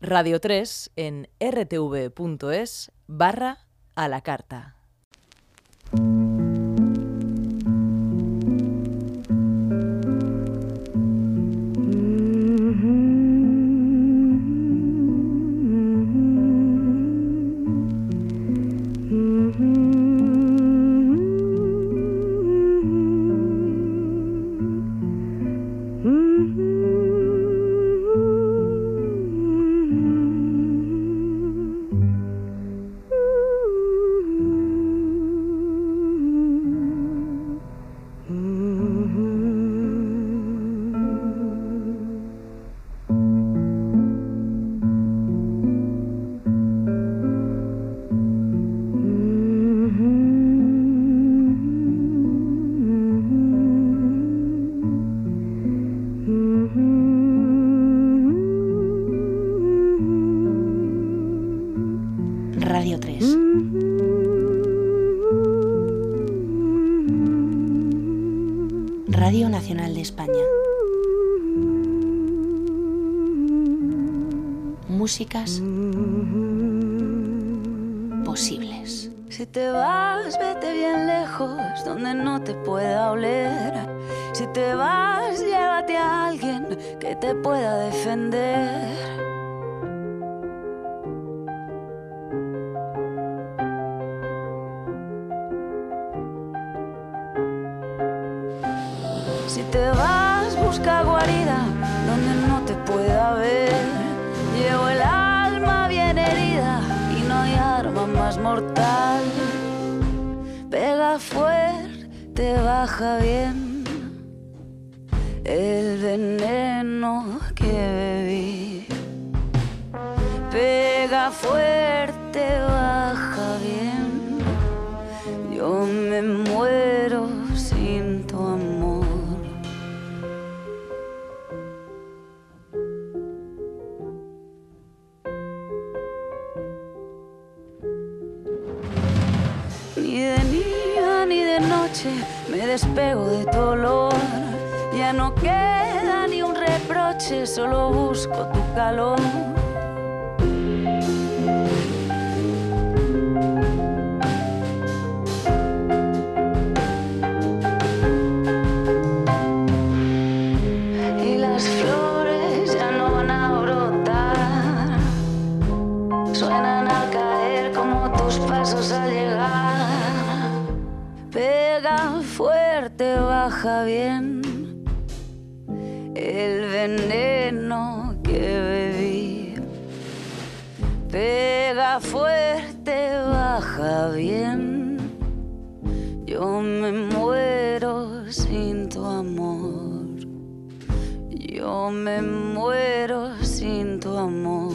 Radio 3 en rtv.es barra a la carta. Músicas Pega fuerte, baja bien el veneno que bebí. Pega fuerte, despego de tu. Ya no queda ni un reproche, solo busco tu calor. Bien el veneno que bebí. Pega fuerte, baja bien. Yo me muero sin tu amor. Yo me muero sin tu amor.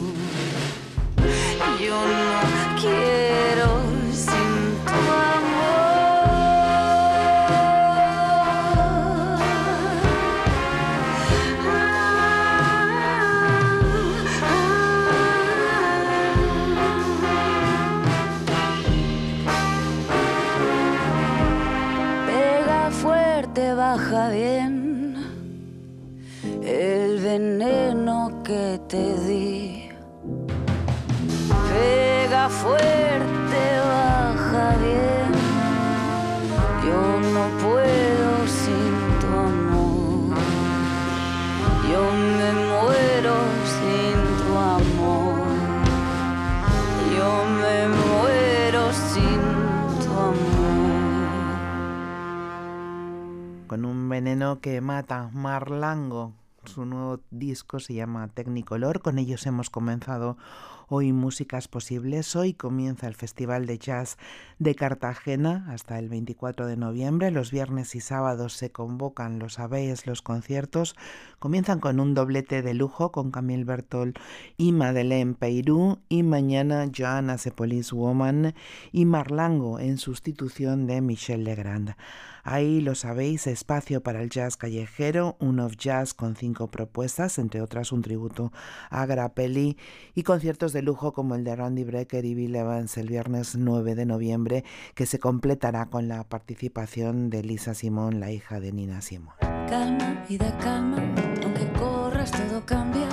Yo no quiero veneno que te di. Pega fuerte, baja bien. Yo no puedo sin tu amor. Yo me muero sin tu amor. Yo me muero sin tu amor. con un veneno que mata, Marlango. Su nuevo disco se llama Technicolor. Con ellos hemos comenzado hoy Músicas Posibles. Hoy comienza el Festival de Jazz de Cartagena hasta el 24 de noviembre. Los viernes y sábados se convocan, lo sabéis, los conciertos. Comienzan con un doblete de lujo con Camille Bertol y Madeleine Peirú. Y mañana Joanna Sepolis Woman y Marlango en sustitución de Michel Legrand. Ahí lo sabéis, espacio para el jazz callejero, un of jazz con cinco propuestas, entre otras un tributo a Grappelli y conciertos de lujo como el de Randy Brecker y Bill Evans el viernes 9 de noviembre, que se completará con la participación de Lisa Simón, la hija de Nina Simón. Calma, aunque corras todo cambia.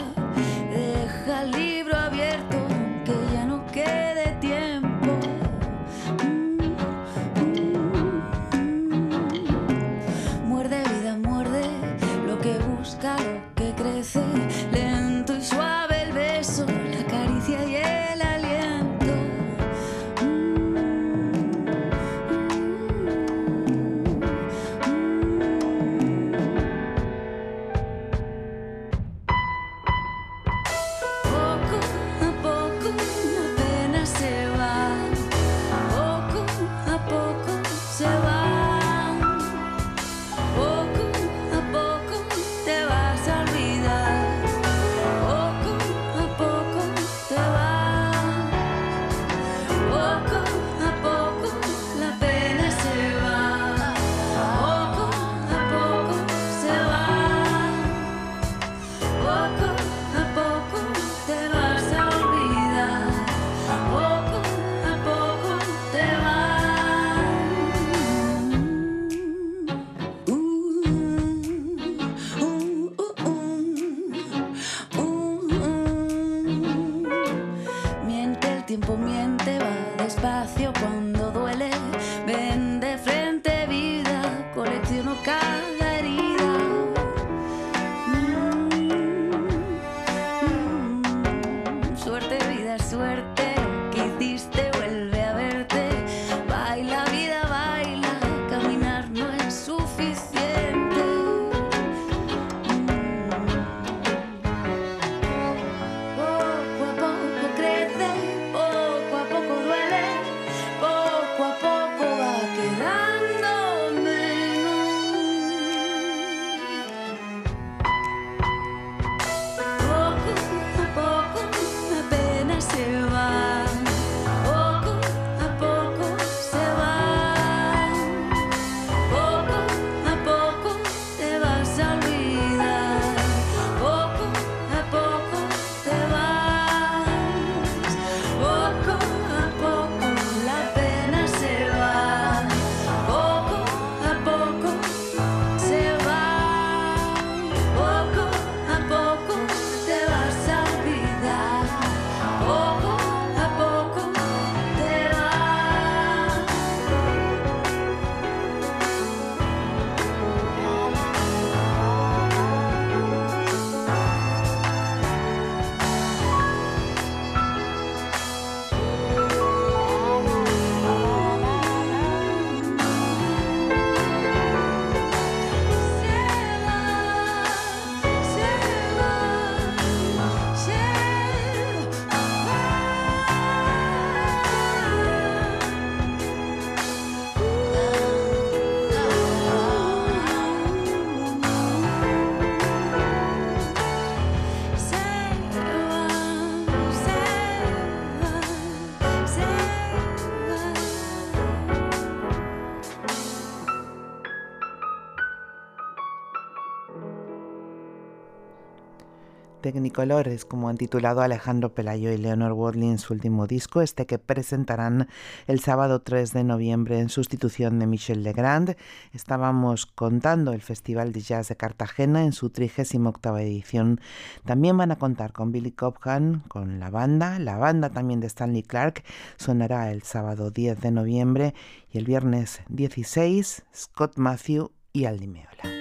Technicolor es como han titulado Alejandro Pelayo y Leonor Wadley en su último disco, este que presentarán el sábado 3 de noviembre en sustitución de Michel Legrand. Estábamos contando el Festival de Jazz de Cartagena en su 38 edición. También van a contar con Billy Cobham, con la banda. La banda también de Stanley Clark sonará el sábado 10 de noviembre y el viernes 16 Scott Matthew y Aldi Meola.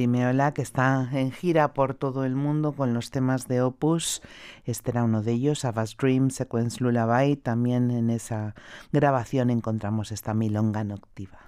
Que está en gira por todo el mundo con los temas de Opus. Este era uno de ellos, Avast Dream, Sequence Lullaby. También en esa grabación encontramos esta milonga noctiva.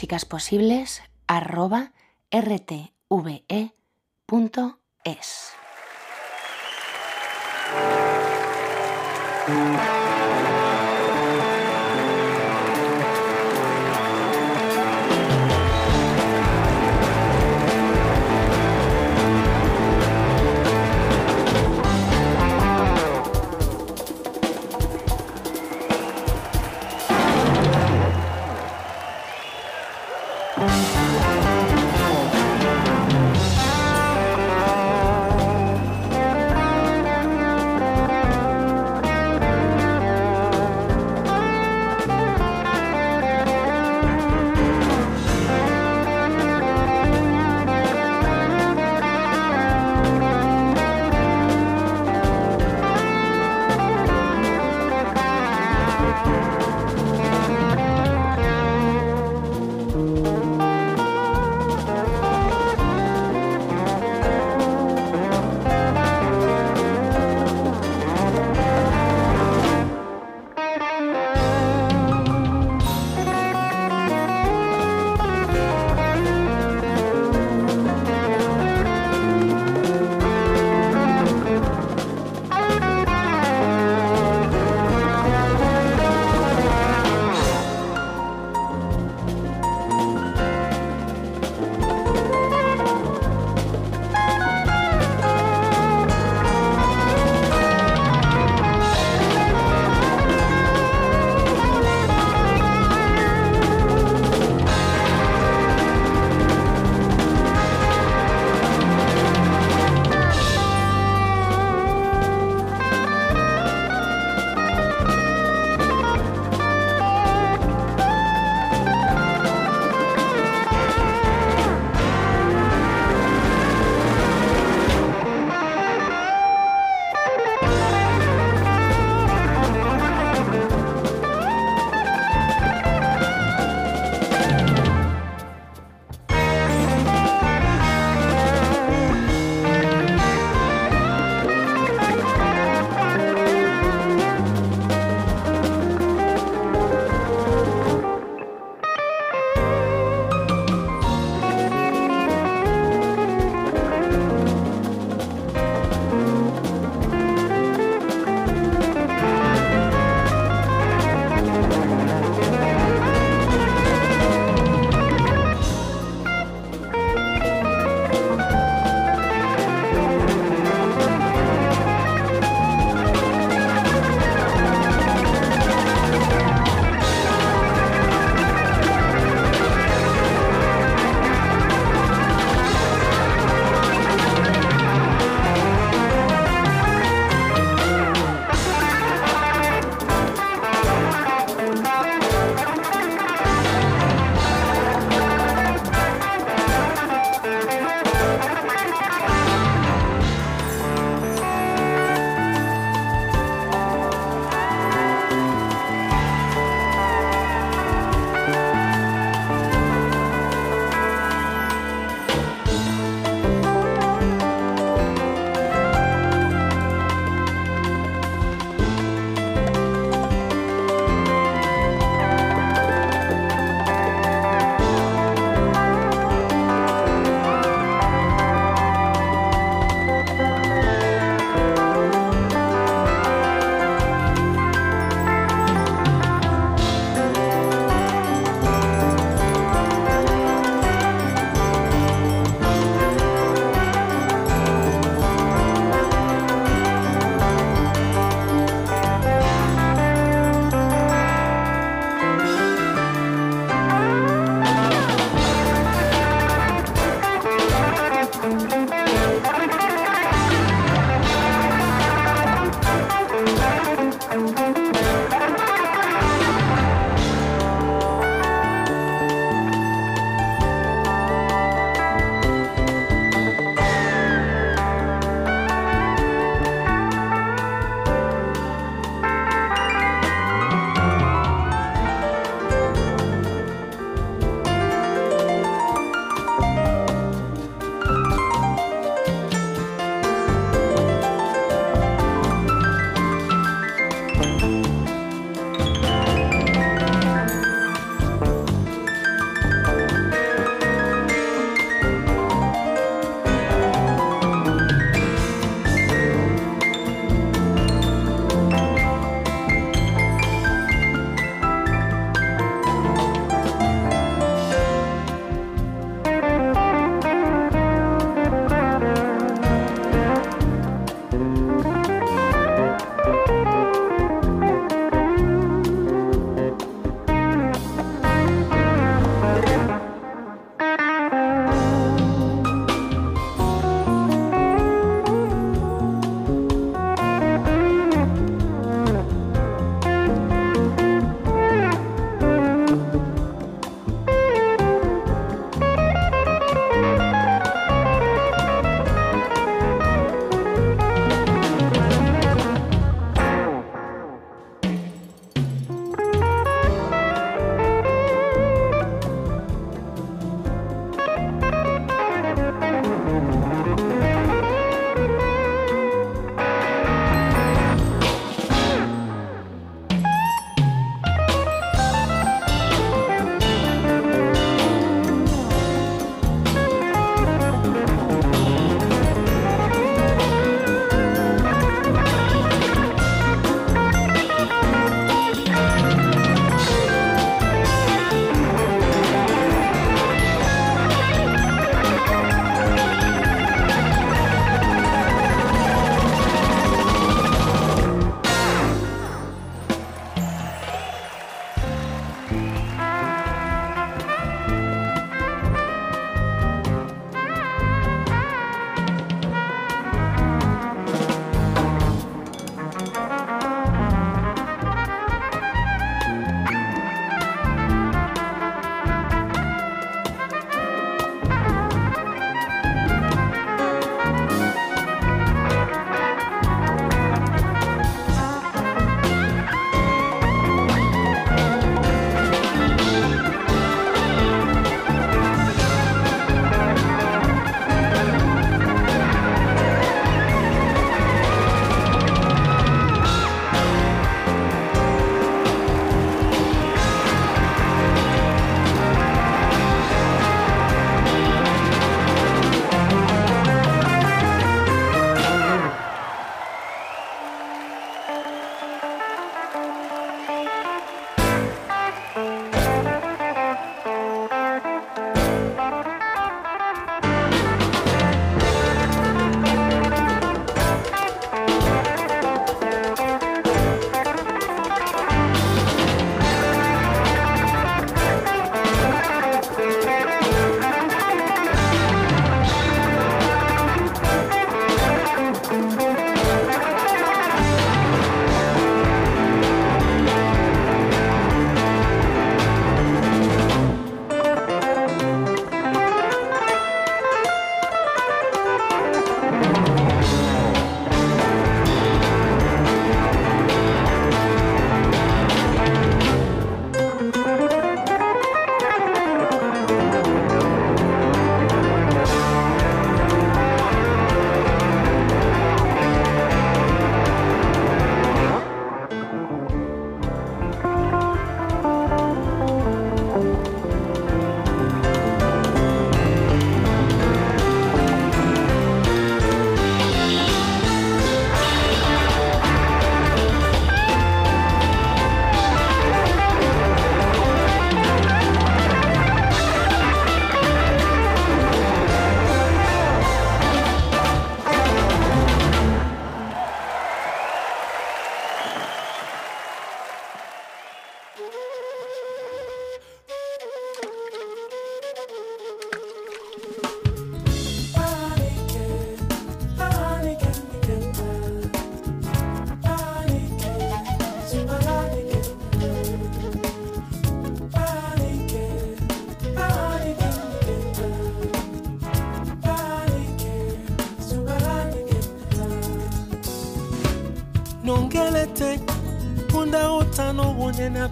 músicasposibles@rtve.es. nongelete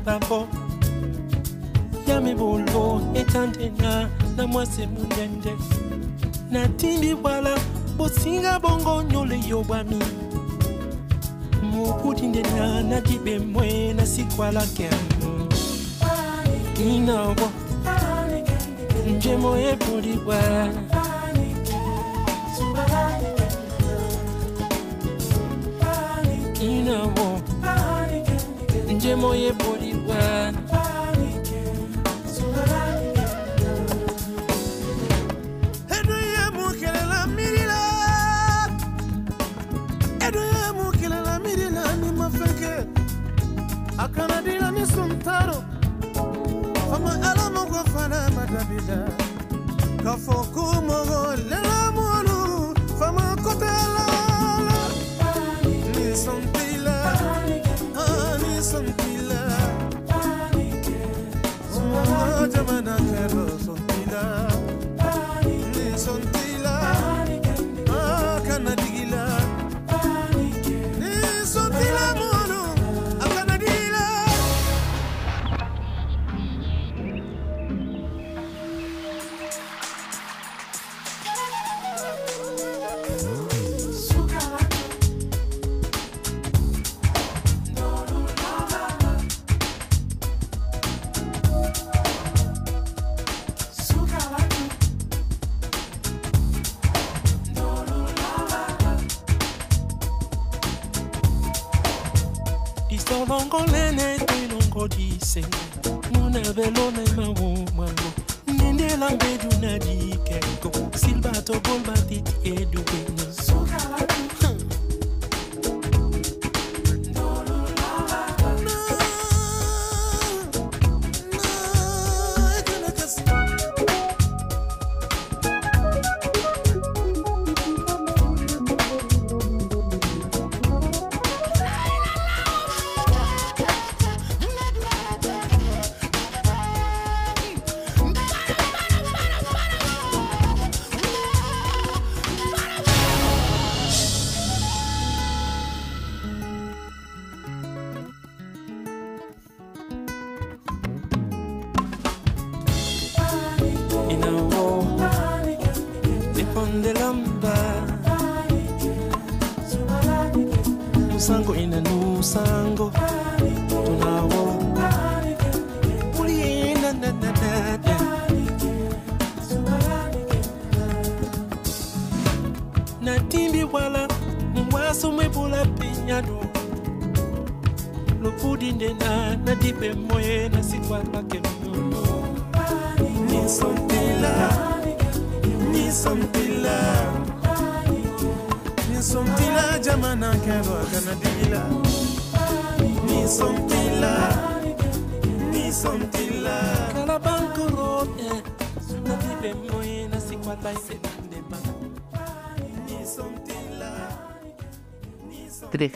bango ya mibulu etandena na mwasi munene natindi bwala bosinga bongo nyole yobwami mokudi ndena na dibemwe na sikwalakema je moje body well. akanadila ni suntaro. Fama ala mogo fana madabila kafoku mogo lela come and I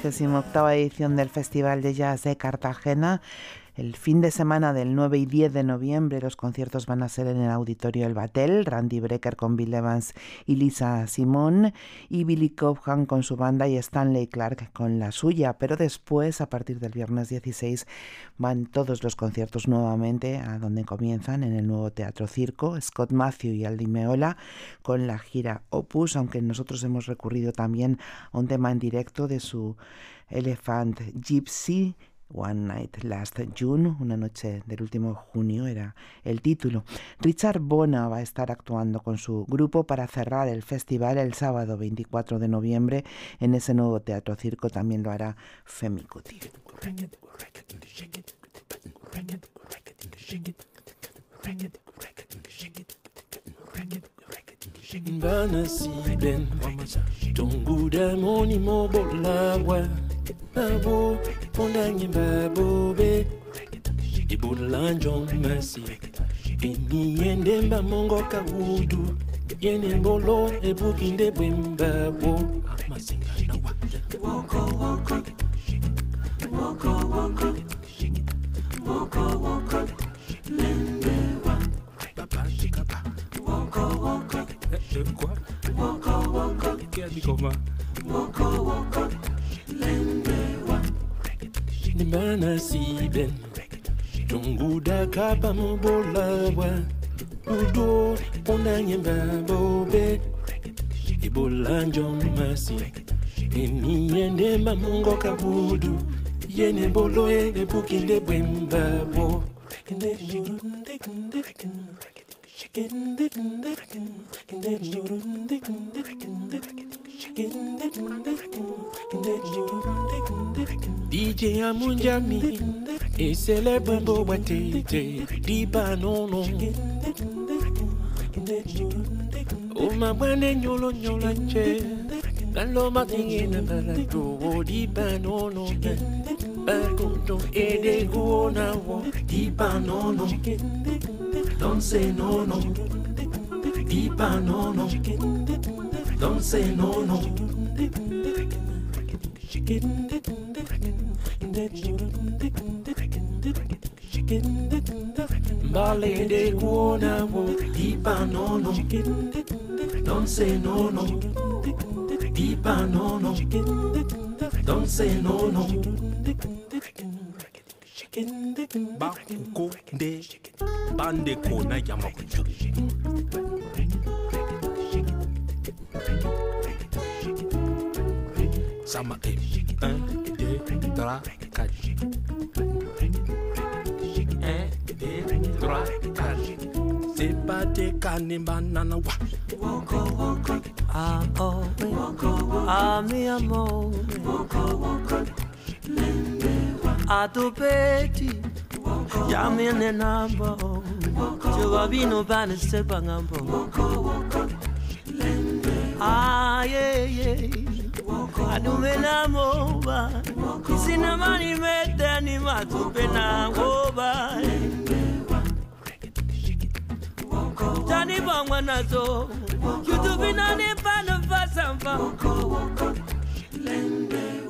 38 edición del Festival de Jazz de Cartagena. El fin de semana del 9 y 10 de noviembre los conciertos van a ser en el Auditorio El Batel, Randy Brecker con Bill Evans y Lisa Simón, y Billy Cobham con su banda y Stanley Clark con la suya. Pero después, a partir del viernes 16, van todos los conciertos nuevamente a donde comienzan, en el nuevo Teatro Circo, Scott Matthew y Aldi Meola con la gira Opus, aunque nosotros hemos recurrido también a un tema en directo de su Elephant Gypsy, One Night Last June, una noche del último junio era el título. Richard Bona va a estar actuando con su grupo para cerrar el festival el sábado 24 de noviembre en ese nuevo teatro circo. También lo hará Femi Kuti. babo, mondanye babobe ndibulanja omasi eniyende mbamongoka wudu yene ngolo ebukinde bwembabo amasinganawa woko woko woko woko woko woko lendewa papashikapa woko woko woko woko woko woko woko ndima nasibin tungudaka pamobolawa udo onanyemba bobe ibolanjo masi emiyende mamungoka budu yene bolo ene bukinde bwembabo Shake it, DJ Amunjami et célèbre Bobatete Diba non non O ma bwane nyolo nyola che Lalo matingi na balato Diba non non Bakunto ede guona wo Diba non non Don't say no no. Diba no no Don't say no no. Mbale de kuona wo Dipa no no. Don't say no no. Dipa no no. Don't say no no. Bakuko de Bande kona yamakuchu ça m'attire. Un, deux, trois, quatre. Un, deux, trois, quatre. C'est pas des cannibales. Woko, woko. Ah, oh, woko, ah, mi amore. Woko, woko. atupeti yamene nambo covavino Ah yeah yeah atupena moba sina mani meteni matupena ngoba. Tani bangwa nazo. Yutupina nipano fasamfa Lende.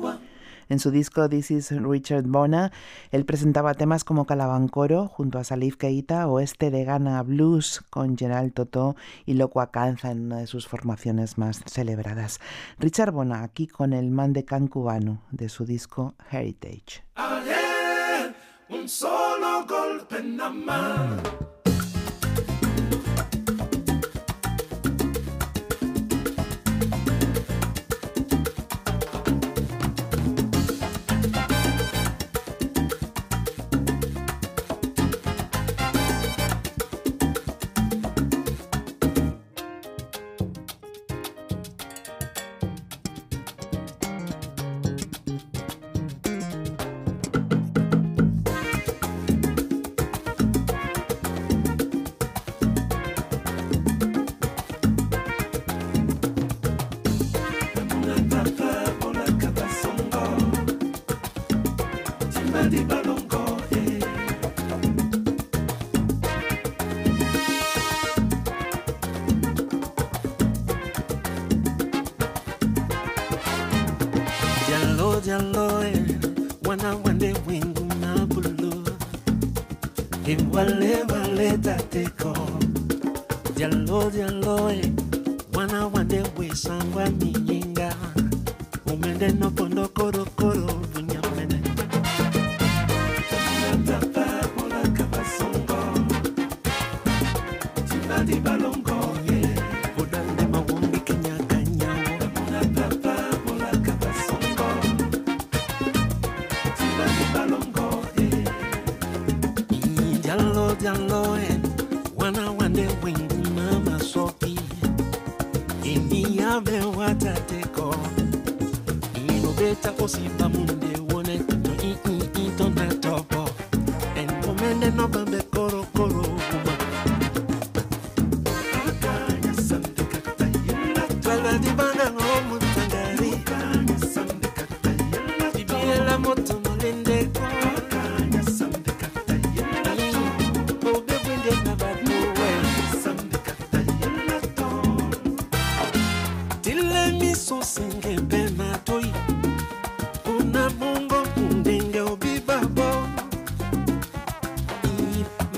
En su disco This is Richard Bona, él presentaba temas como Calabancoro junto a Salif Keita, Oeste de Ghana Blues con General Totó y Loco Acanza en una de sus formaciones más celebradas. Richard Bona aquí con el man de can cubano de su disco Heritage. Un solo golpe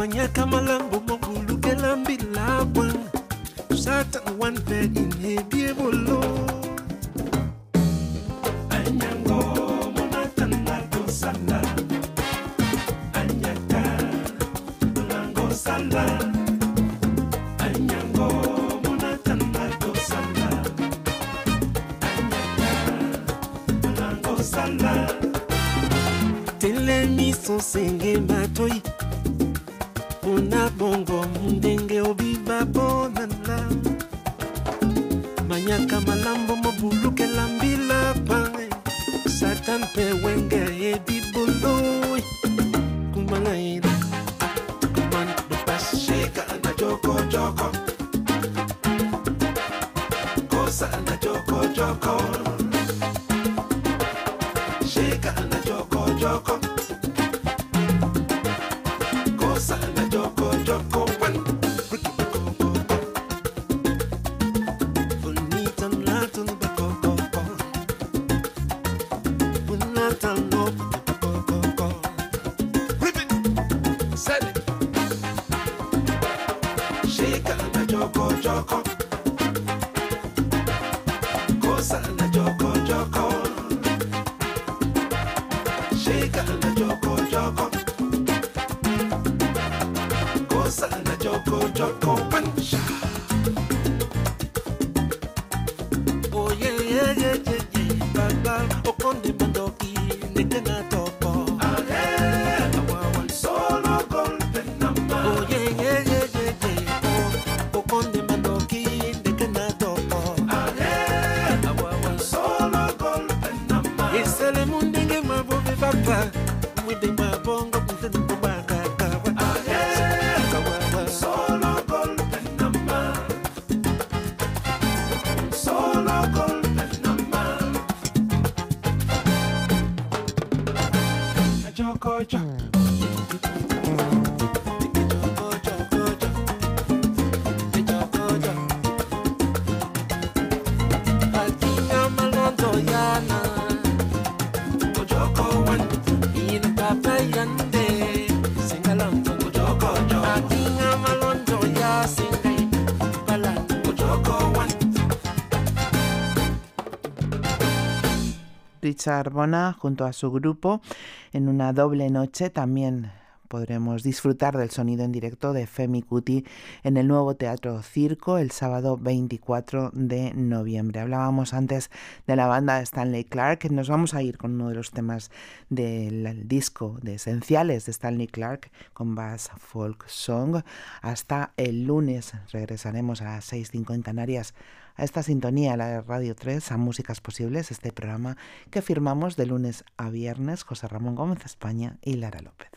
fanyaka malambo mokulukela mbila bwa satan wanpe inhebie bolo. Anyango monatanga tosala anyaka nango sala. Telemi son sing kitimba bongo Richard Bona junto a su grupo en una doble noche también podremos disfrutar del sonido en directo de Femi Kuti en el nuevo Teatro Circo el sábado 24 de noviembre. Hablábamos antes de la banda Stanley Clark, nos vamos a ir con uno de los temas del disco de esenciales de Stanley Clark con Bass Folk Song. Hasta el lunes regresaremos a las 6.50 en Canarias a esta sintonía, la de Radio 3, a Músicas Posibles, este programa que firmamos de lunes a viernes, José Ramón Gómez España y Lara López.